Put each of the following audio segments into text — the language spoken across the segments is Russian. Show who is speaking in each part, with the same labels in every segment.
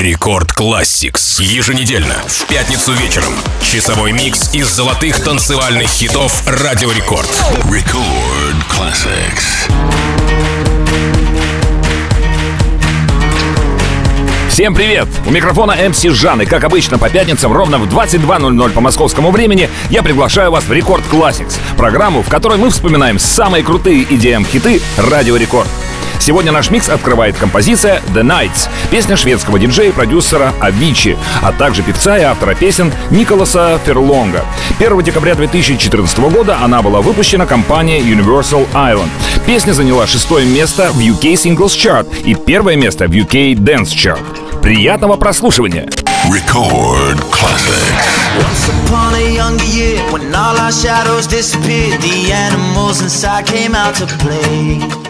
Speaker 1: Record Classix. Еженедельно, в пятницу вечером. Часовой микс из золотых танцевальных хитов Радио Рекорд.
Speaker 2: Record Classix.
Speaker 3: Всем привет! У микрофона MC Жан, и как обычно по пятницам ровно в 22.00 по московскому времени я приглашаю вас в Record Classix, программу, в которой мы вспоминаем самые крутые EDM-хиты Радио Рекорд. Сегодня наш микс открывает композиция The Nights, песня шведского диджея и продюсера Авичи, а также певца и автора песен Николаса Ферлонга. 1 декабря 2014 года она была выпущена компанией Universal Island. Песня заняла шестое место в UK Singles Chart и первое место в UK Dance Chart. Приятного прослушивания!
Speaker 2: Record Classics.
Speaker 4: Once upon a younger year, when all our shadows disappeared, the animals inside came out to play.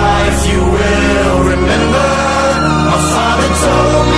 Speaker 5: so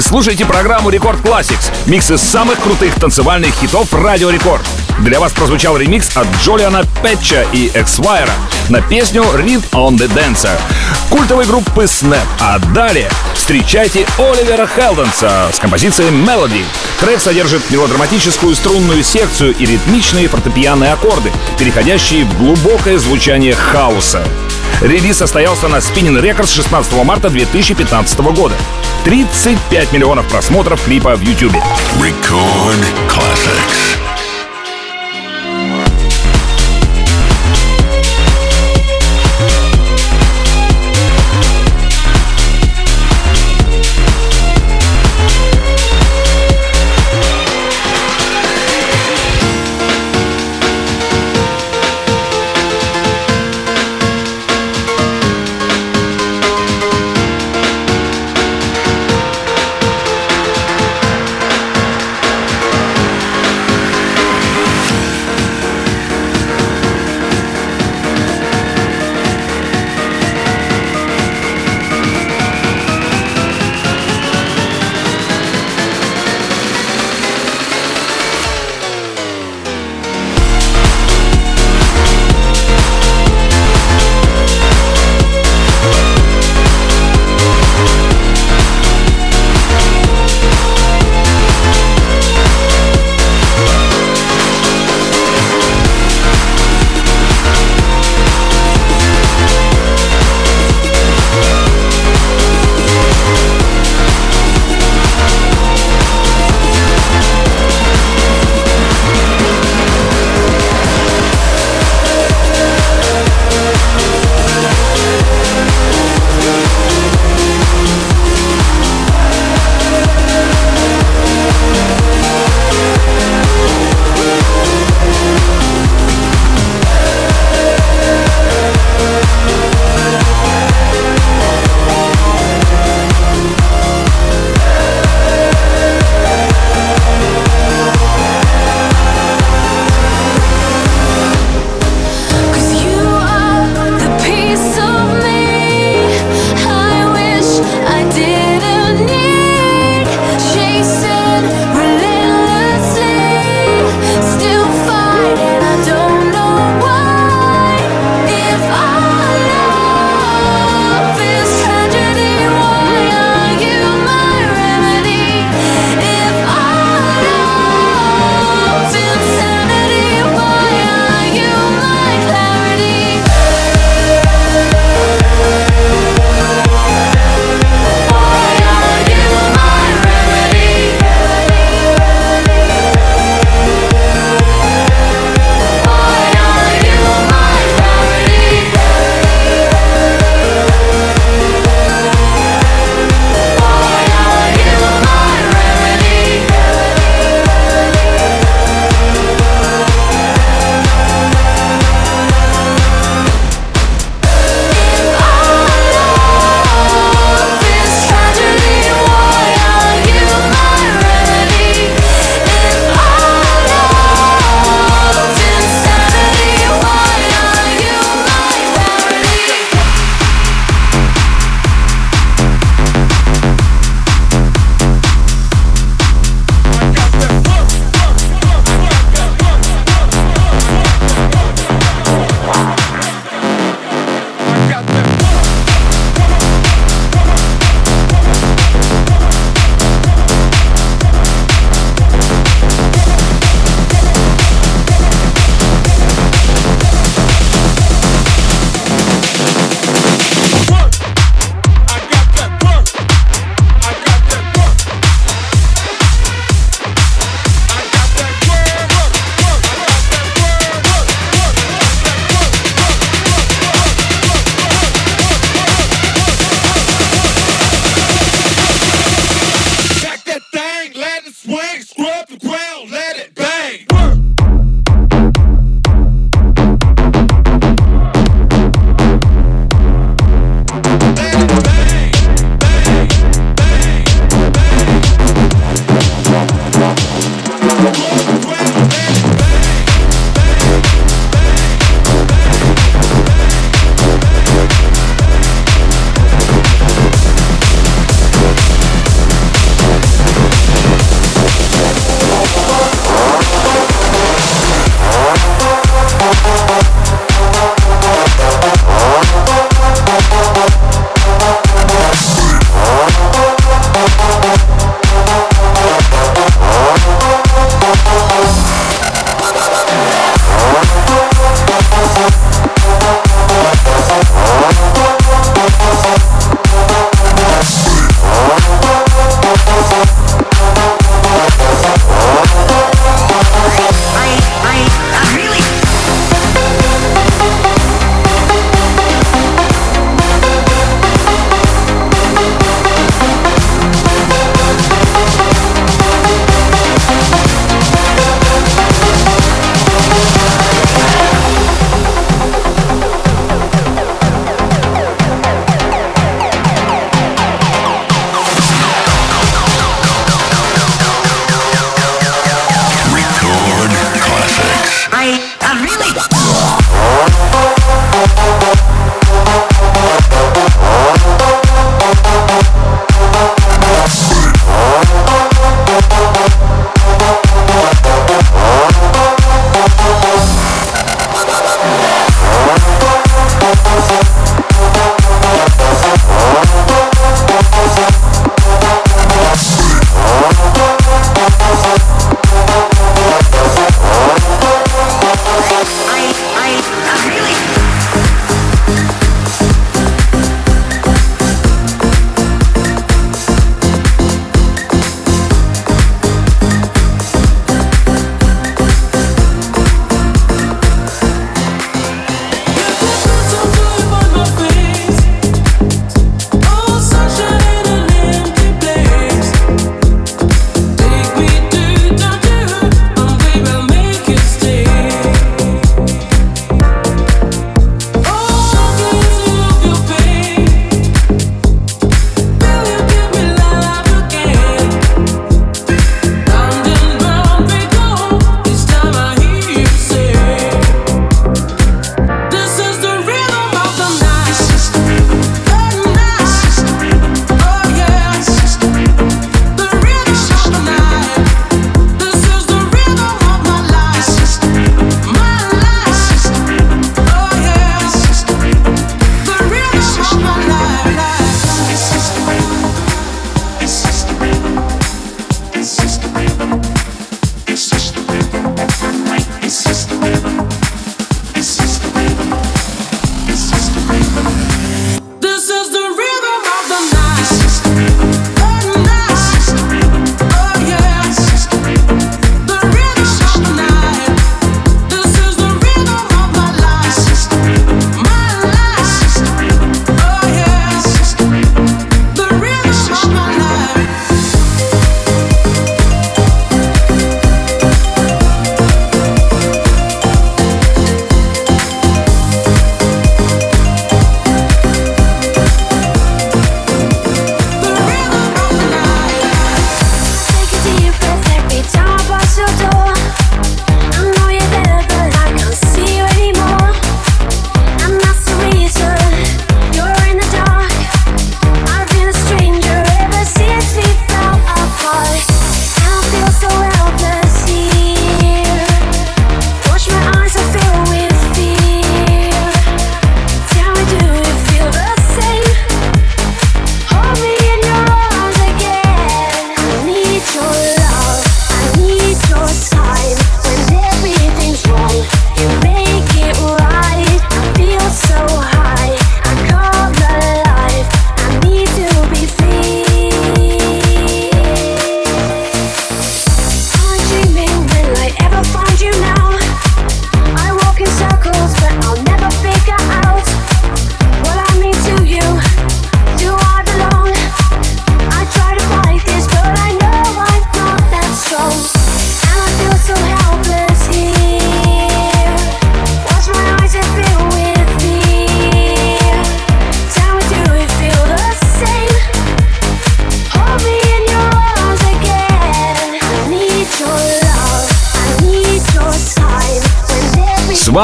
Speaker 3: Вы слушаете программу Record Classix, микс из самых крутых танцевальных хитов Радио Рекорд. Для вас прозвучал ремикс от Джолиана Петча и Эксвайра на песню Rhythm Is a Dancer культовой группы Snap. А далее встречайте Оливера Хелденса с композицией Melody. Трек содержит мелодраматическую струнную секцию и ритмичные фортепианные аккорды, переходящие в глубокое звучание хауса. Релиз состоялся на Spinnin' Records 16 марта 2015 года. 35 миллионов просмотров клипа в YouTube.
Speaker 2: Record classics.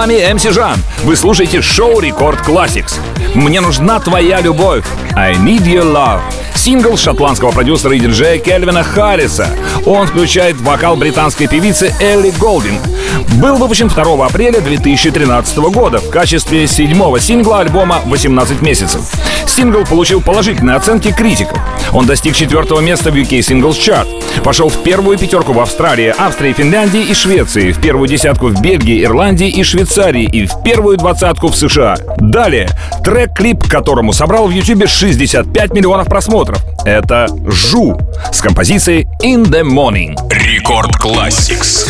Speaker 3: Вами MC Жан. Вы слушаете шоу Record Classix. Мне нужна твоя любовь. I need your love. Сингл шотландского продюсера и диджея Кельвина Харриса. Он включает вокал британской певицы Элли Голдинг. Был выпущен 2 апреля 2013 года в качестве седьмого сингла альбома «18 месяцев». Сингл получил положительные оценки критиков. Он достиг четвертого места в UK Singles Chart. Вошел в первую пятерку в Австралии, Австрии, Финляндии и Швеции, в первую десятку в Бельгии, Ирландии и Швейцарии и в первую двадцатку в США. Далее, трек-клип, которому собрал в YouTube 65 миллионов просмотров. Это «Жу» с композицией «In the Morning».
Speaker 1: Рекорд Classics.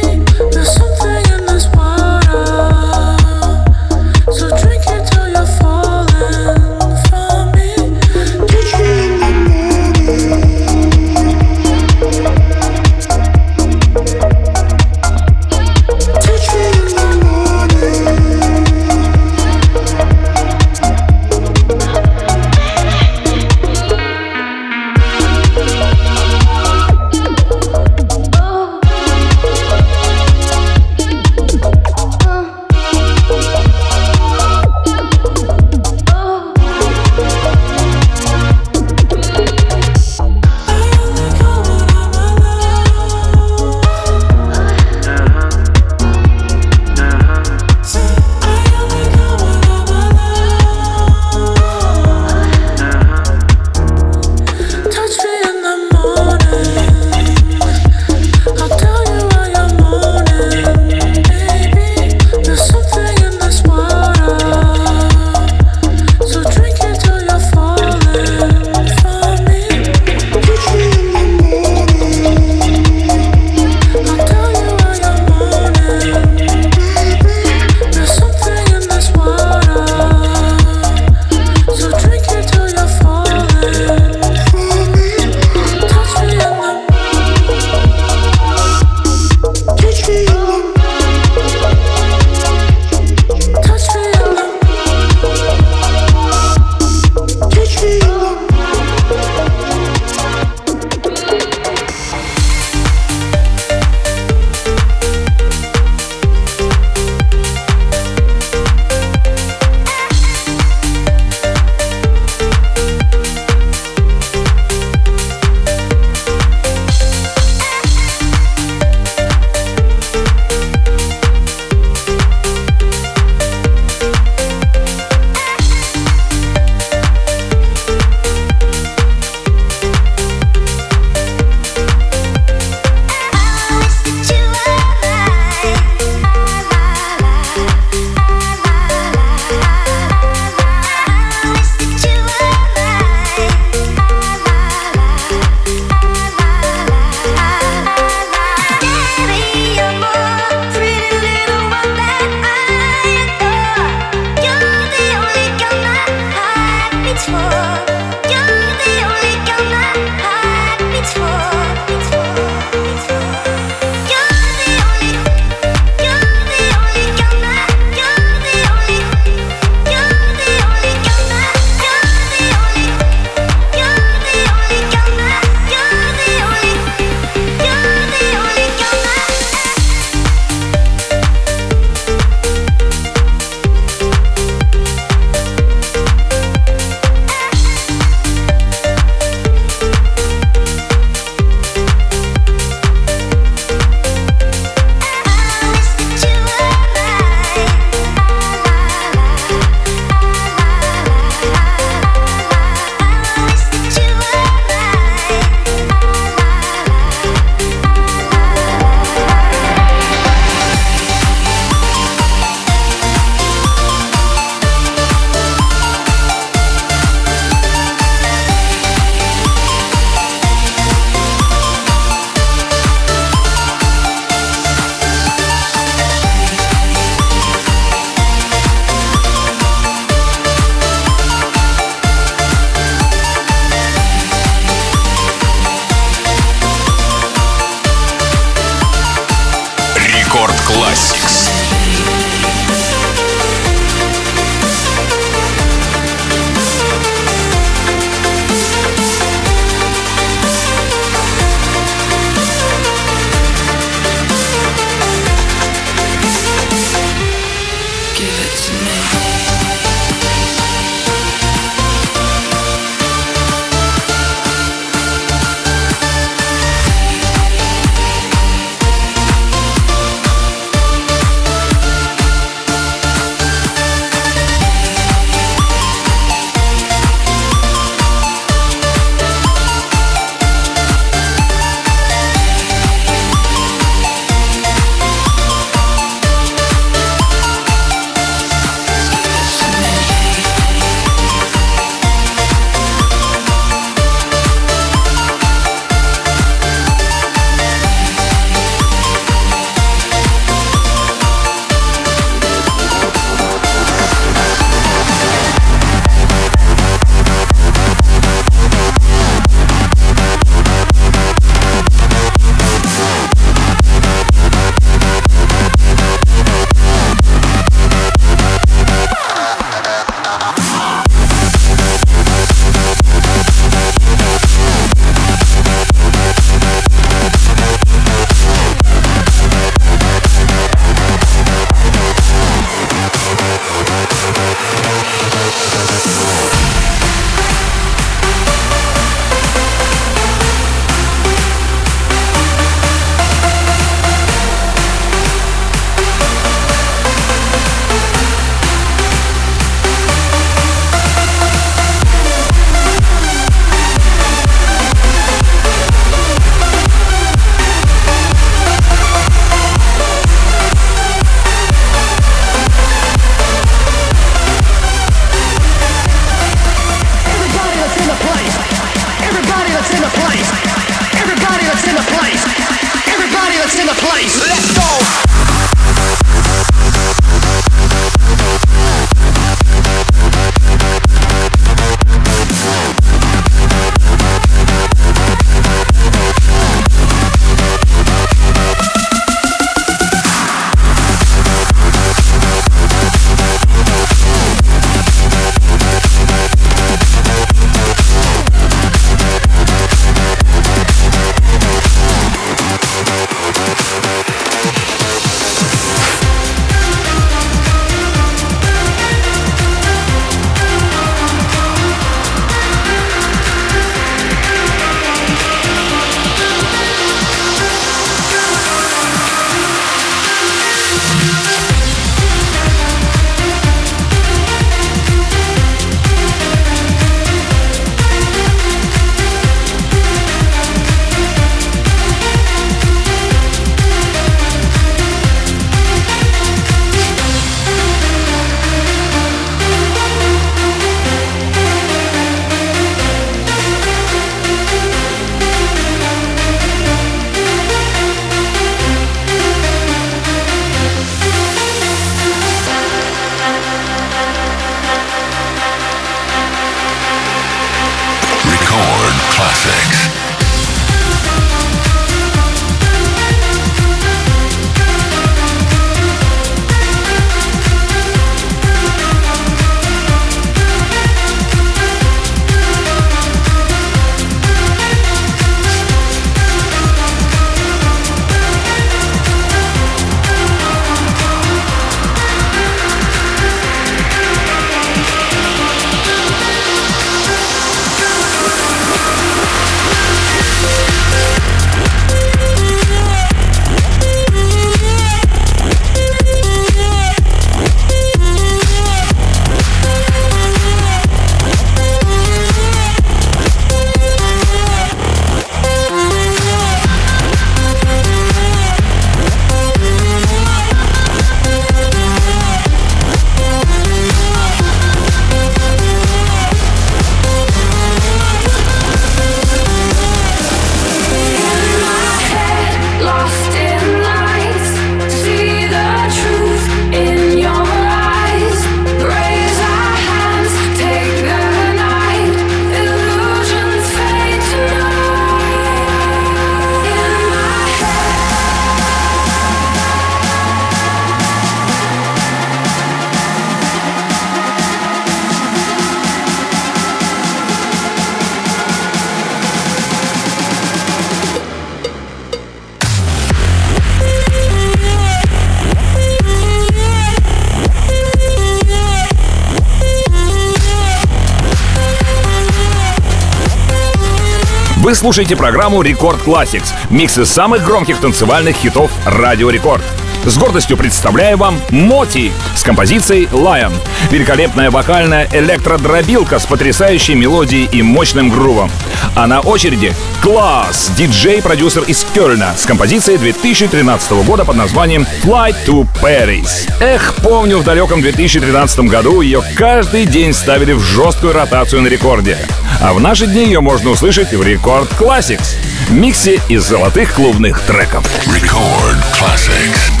Speaker 3: Вы слушаете программу «Record Classix» — миксы самых громких танцевальных хитов «Радио Рекорд». С гордостью представляю вам Моти с композицией Lion. Великолепная вокальная электродробилка с потрясающей мелодией и мощным грувом. А на очереди Klaas, диджей-продюсер из Кёльна с композицией 2013 года под названием Flight to Paris. Эх, помню, в далеком 2013 году ее каждый день ставили в жесткую ротацию на рекорде. А в наши дни ее можно услышать в Рекорд Classics — миксе из золотых клубных треков.
Speaker 2: Record Classics.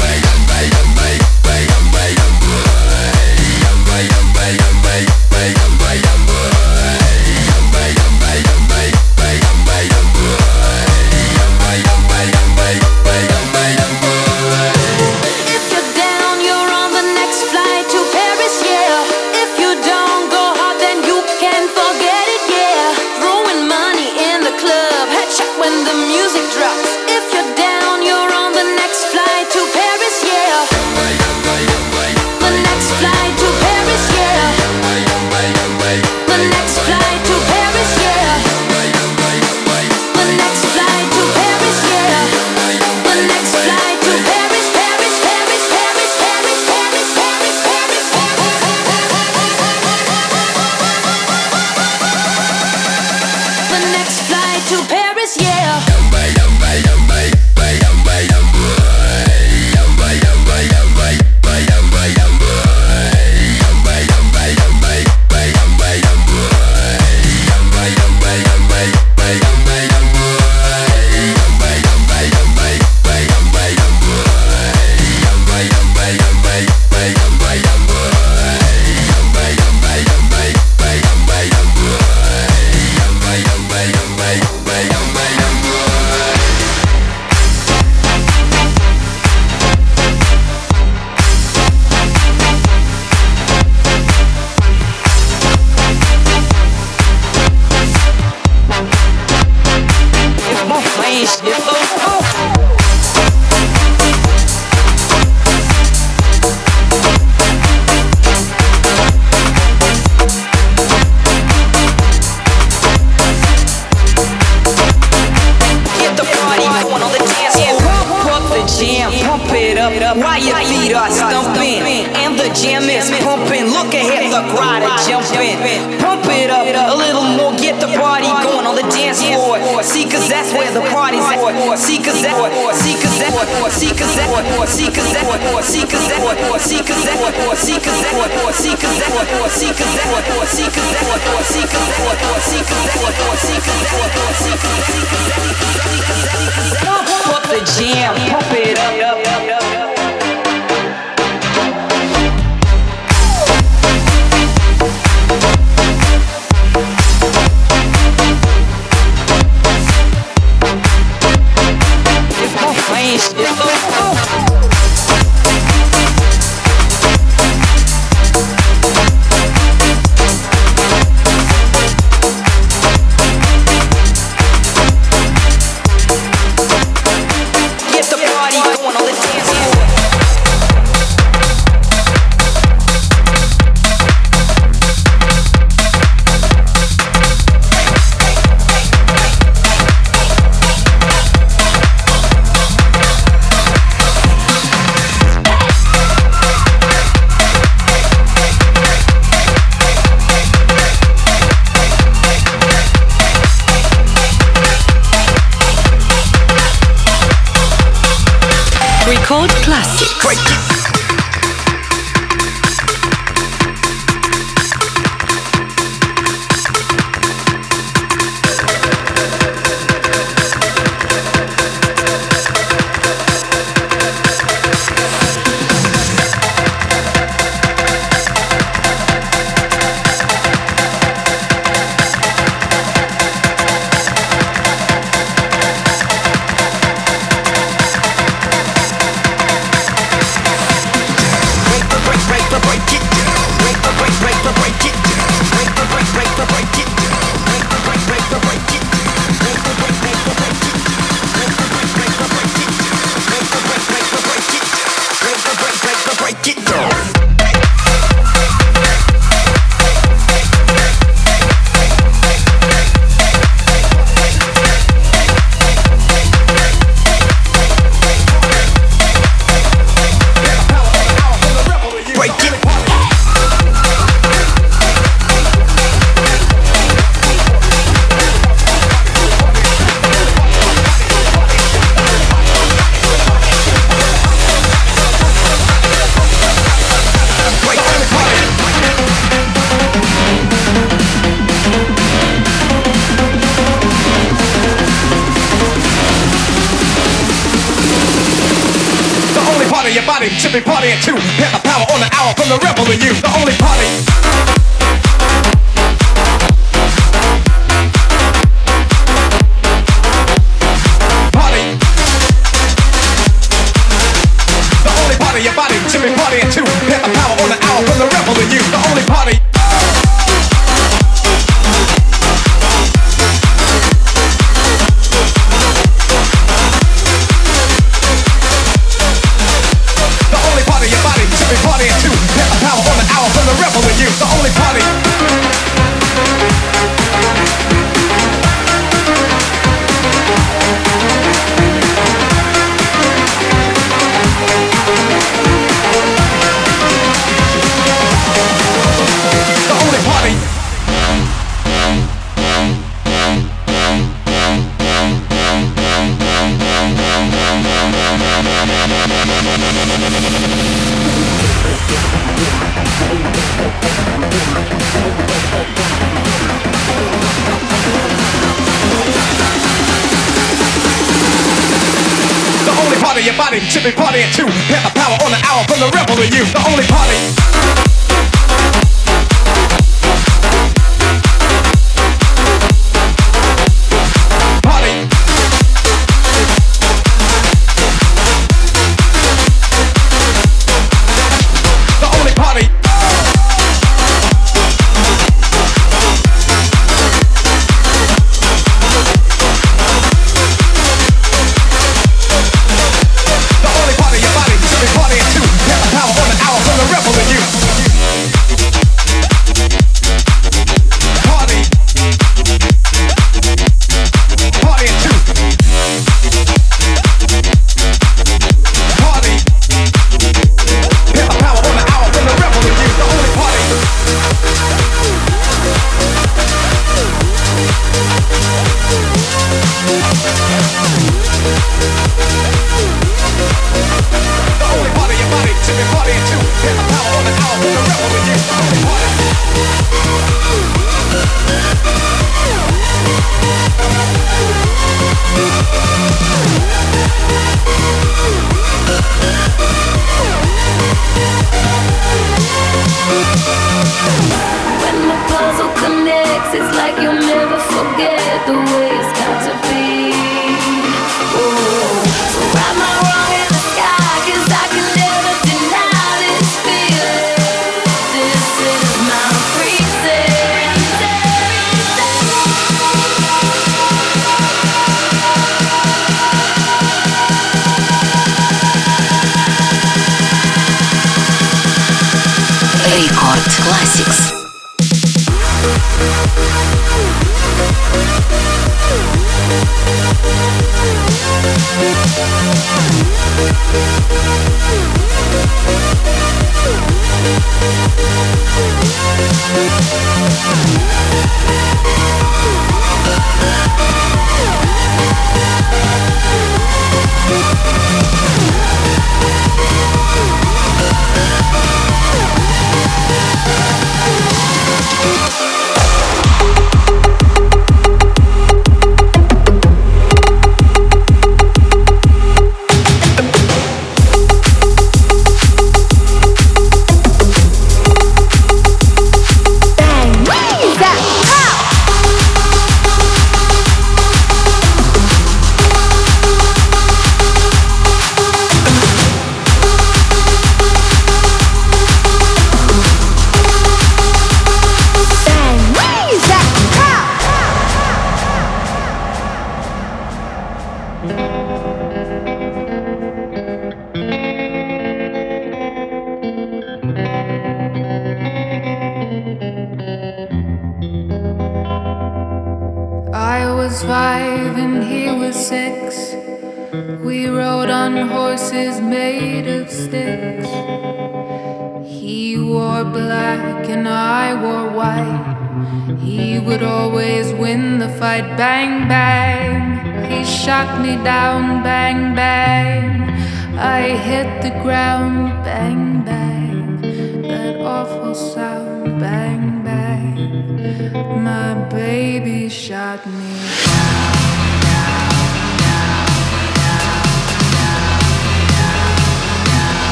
Speaker 6: Everybody should be partying too. Hit the power on the hour from the rebel in you. The only party.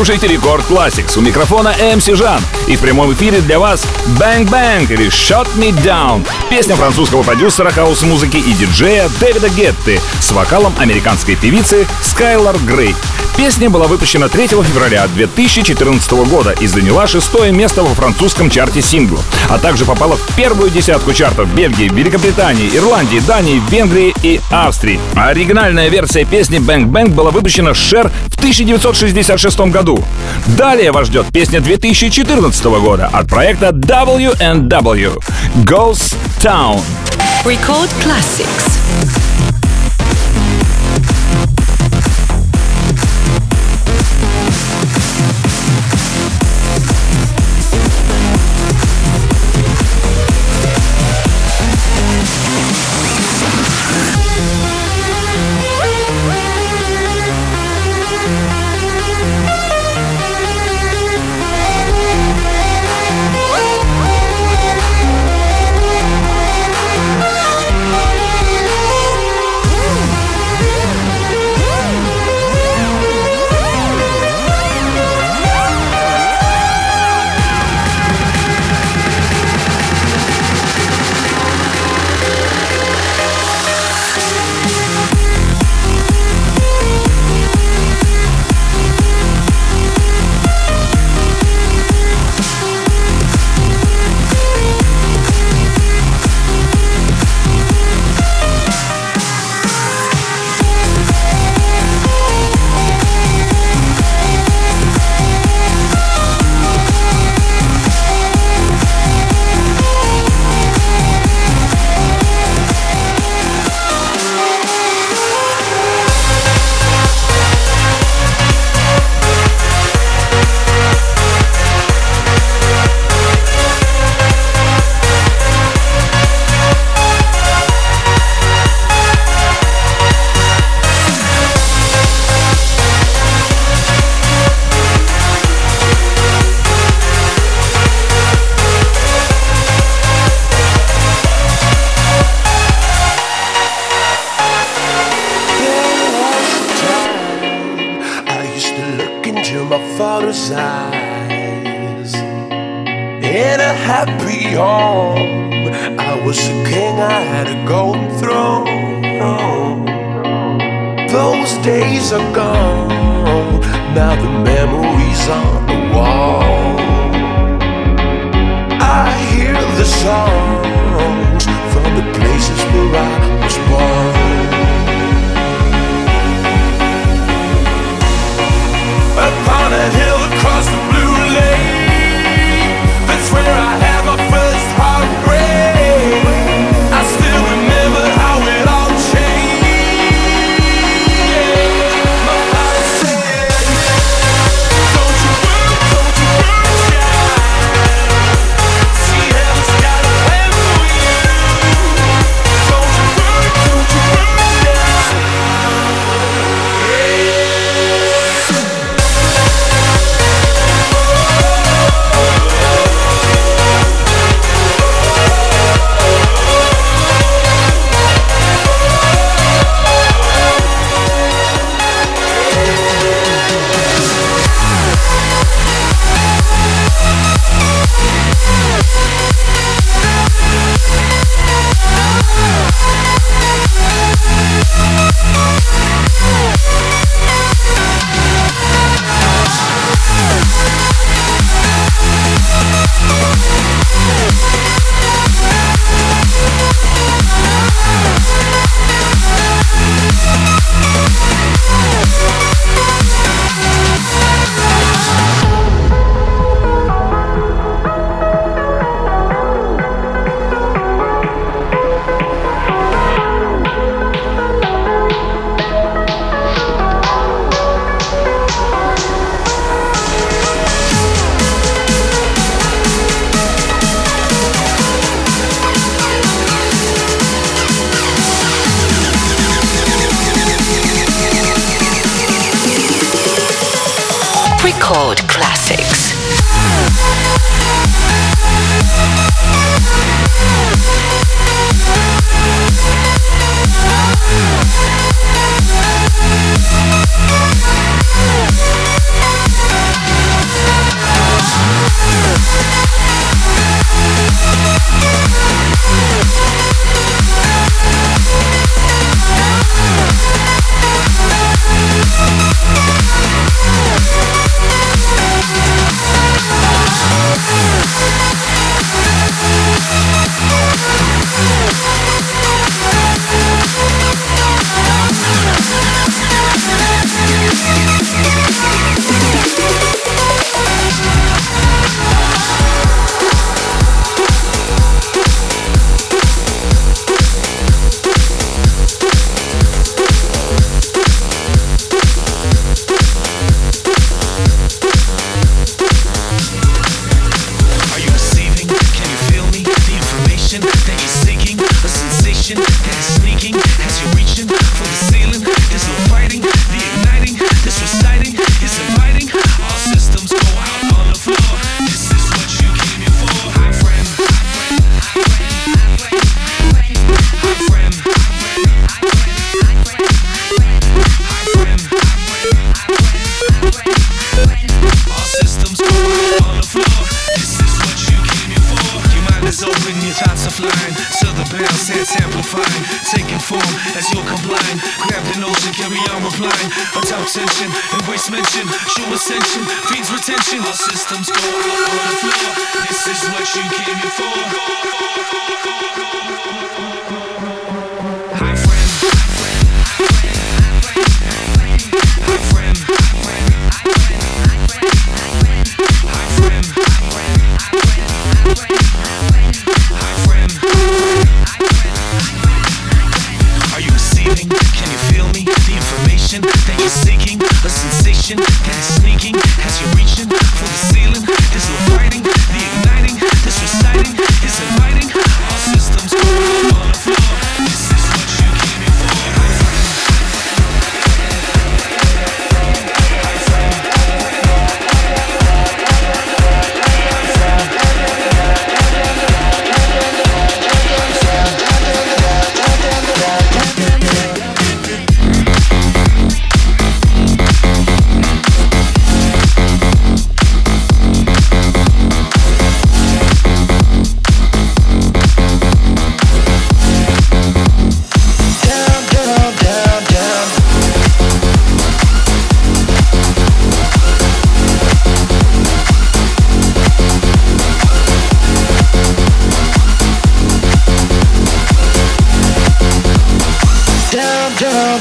Speaker 3: Слушаете Record Classix. У микрофона MC Жан. И в прямом эфире для вас Bang Bang или Shot Me Down. Песня французского продюсера хаус-музыки и диджея Дэвида Гетты с вокалом американской певицы Скайлар Грей. Песня была выпущена 3 февраля 2014 года и заняла шестое место во французском чарте синглов, а также попала в первую десятку чартов Бельгии, Великобритании, Ирландии, Дании, Венгрии и Австрии. А оригинальная версия песни Bang Bang была выпущена Шер в 1966 году. Далее вас ждет песня 2014 года от проекта W&W Ghost Town.
Speaker 7: Record Classics.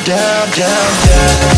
Speaker 8: Down, down, down,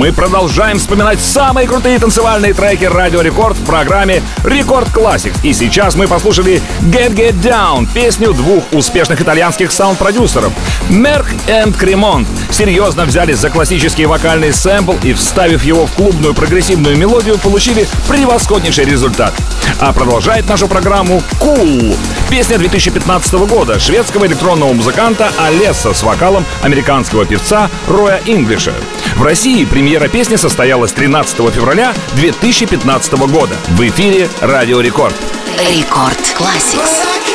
Speaker 3: Мы продолжаем вспоминать самые крутые танцевальные треки Радио Рекорд в программе Рекорд Classics. И сейчас мы послушали Get Get Down, песню двух успешных итальянских саунд-продюсеров. Мерк и Кремонт серьезно взялись за классический вокальный сэмпл и, вставив его в клубную прогрессивную мелодию, получили превосходнейший результат. А продолжает нашу программу Cool. Песня 2015 года шведского электронного музыканта Олеса с вокалом американского певца Роя Инглиша. В России премьера песни состоялась 13 февраля 2015 года. В эфире Радио Рекорд.
Speaker 9: Рекорд Classics.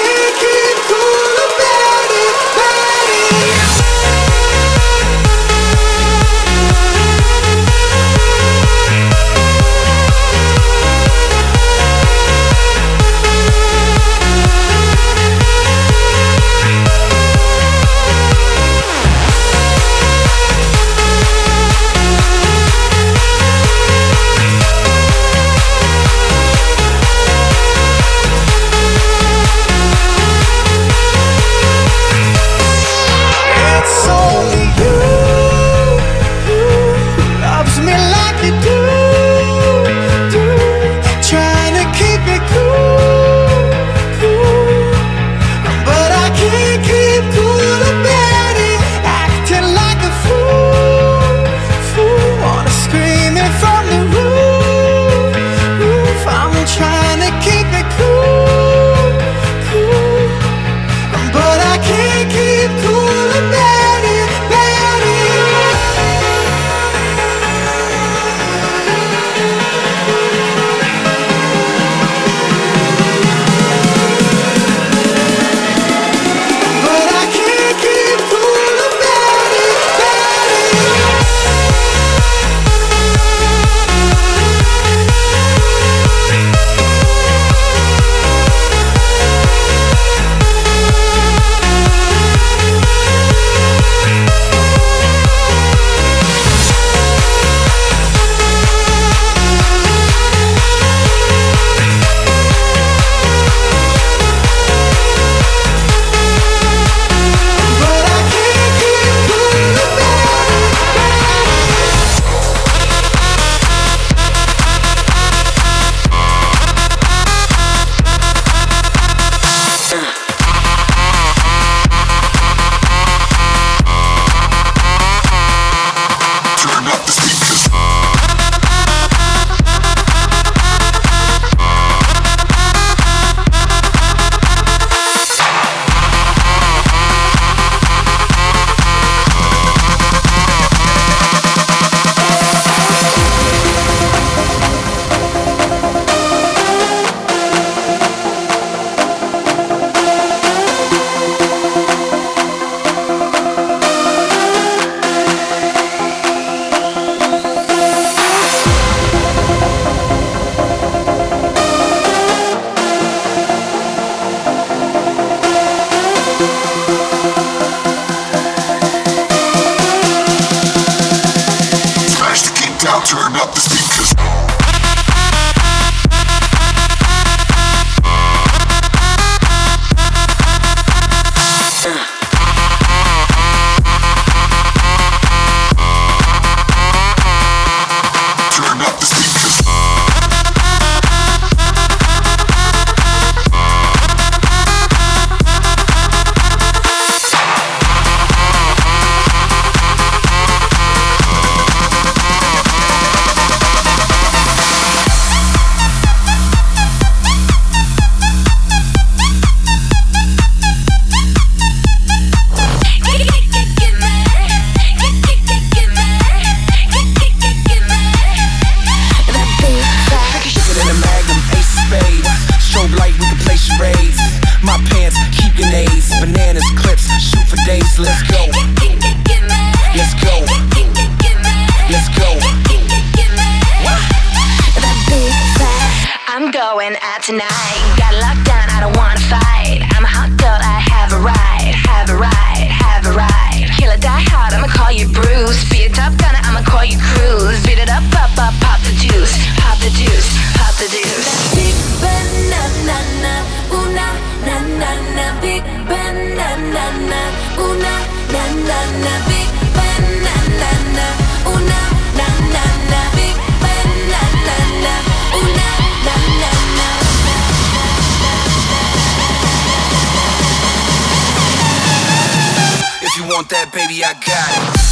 Speaker 10: Want that, baby, I got it.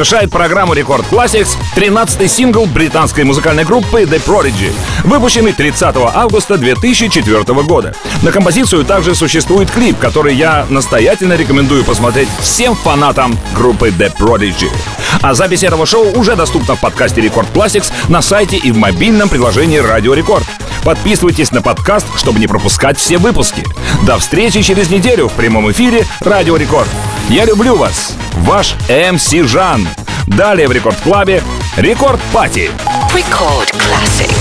Speaker 3: Завершает программу Record Classix 13-й сингл британской музыкальной группы The Prodigy, выпущенный 30 августа 2004 года. На композицию также существует клип, который я настоятельно рекомендую посмотреть всем фанатам группы The Prodigy. А запись этого шоу уже доступна в подкасте Record Classix на сайте и в мобильном приложении Радио Рекорд. Подписывайтесь на подкаст, чтобы не пропускать все выпуски. До встречи через неделю в прямом эфире Радио Рекорд. Я люблю вас. Ваш МС Жан. Далее в Рекорд Клабе Рекорд Пати.
Speaker 11: Record Classics.